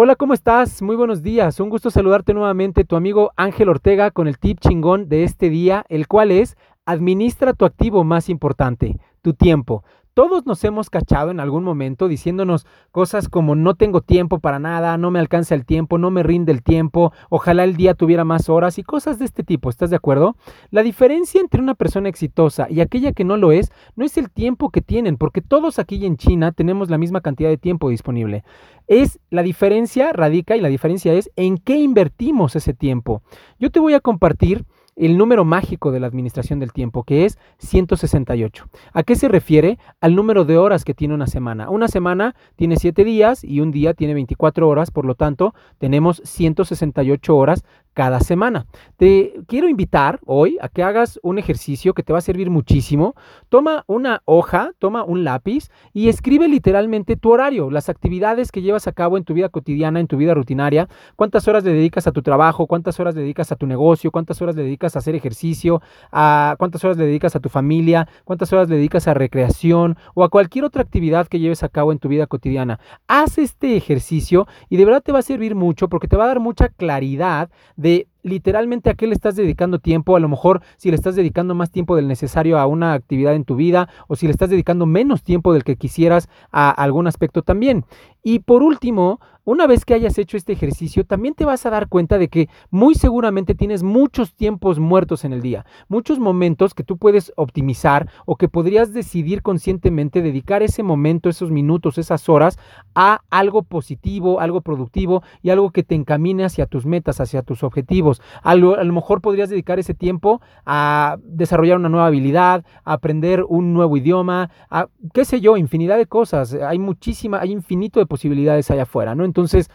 Hola, ¿cómo estás? Muy buenos días. Un gusto saludarte nuevamente, tu amigo Ángel Ortega, con el tip chingón de este día, el cual es administra tu activo más importante, tu tiempo. Todos nos hemos cachado en algún momento diciéndonos cosas como no tengo tiempo para nada, no me alcanza el tiempo, no me rinde el tiempo, ojalá el día tuviera más horas y cosas de este tipo, ¿estás de acuerdo? La diferencia entre una persona exitosa y aquella que no lo es no es el tiempo que tienen, porque todos aquí en China tenemos la misma cantidad de tiempo disponible. Es la diferencia radica y la diferencia es en qué invertimos ese tiempo. Yo te voy a compartir el número mágico de la administración del tiempo, que es 168. ¿A qué se refiere? Al número de horas que tiene una semana. Una semana tiene 7 días y un día tiene 24 horas, por lo tanto, tenemos 168 horas cada semana. Te quiero invitar hoy a que hagas un ejercicio que te va a servir muchísimo. Toma una hoja, toma un lápiz y escribe literalmente tu horario, las actividades que llevas a cabo en tu vida cotidiana, en tu vida rutinaria, cuántas horas le dedicas a tu trabajo, cuántas horas le dedicas a tu negocio, cuántas horas le dedicas a hacer ejercicio, a cuántas horas le dedicas a tu familia, cuántas horas le dedicas a recreación o a cualquier otra actividad que lleves a cabo en tu vida cotidiana. Haz este ejercicio y de verdad te va a servir mucho porque te va a dar mucha claridad Mais literalmente a qué le estás dedicando tiempo, a lo mejor si le estás dedicando más tiempo del necesario a una actividad en tu vida o si le estás dedicando menos tiempo del que quisieras a algún aspecto también. Y por último, una vez que hayas hecho este ejercicio, también te vas a dar cuenta de que muy seguramente tienes muchos tiempos muertos en el día, muchos momentos que tú puedes optimizar o que podrías decidir conscientemente dedicar ese momento, esos minutos, esas horas a algo positivo, algo productivo y algo que te encamine hacia tus metas, hacia tus objetivos. A lo, mejor podrías dedicar ese tiempo a desarrollar una nueva habilidad, a aprender un nuevo idioma, a qué sé yo, infinidad de cosas. Hay muchísima, hay infinito de posibilidades allá afuera, ¿no? Entonces,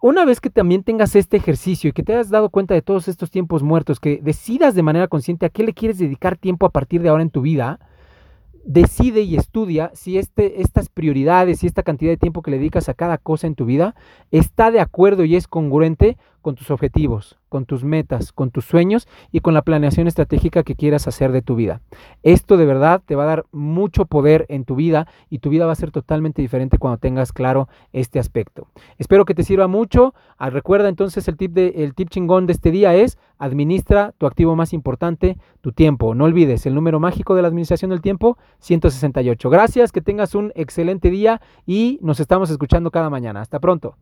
una vez que también tengas este ejercicio y que te hayas dado cuenta de todos estos tiempos muertos, que decidas de manera consciente a qué le quieres dedicar tiempo a partir de ahora en tu vida, decide y estudia si este, estas prioridades y esta cantidad de tiempo que le dedicas a cada cosa en tu vida está de acuerdo y es congruente con tus objetivos, con tus metas, con tus sueños y con la planeación estratégica que quieras hacer de tu vida. Esto de verdad te va a dar mucho poder en tu vida y tu vida va a ser totalmente diferente cuando tengas claro este aspecto. Espero que te sirva mucho. Ah, recuerda entonces el tip, de, el tip chingón de este día es administra tu activo más importante, tu tiempo. No olvides el número mágico de la administración del tiempo, 168. Gracias, que tengas un excelente día y nos estamos escuchando cada mañana. Hasta pronto.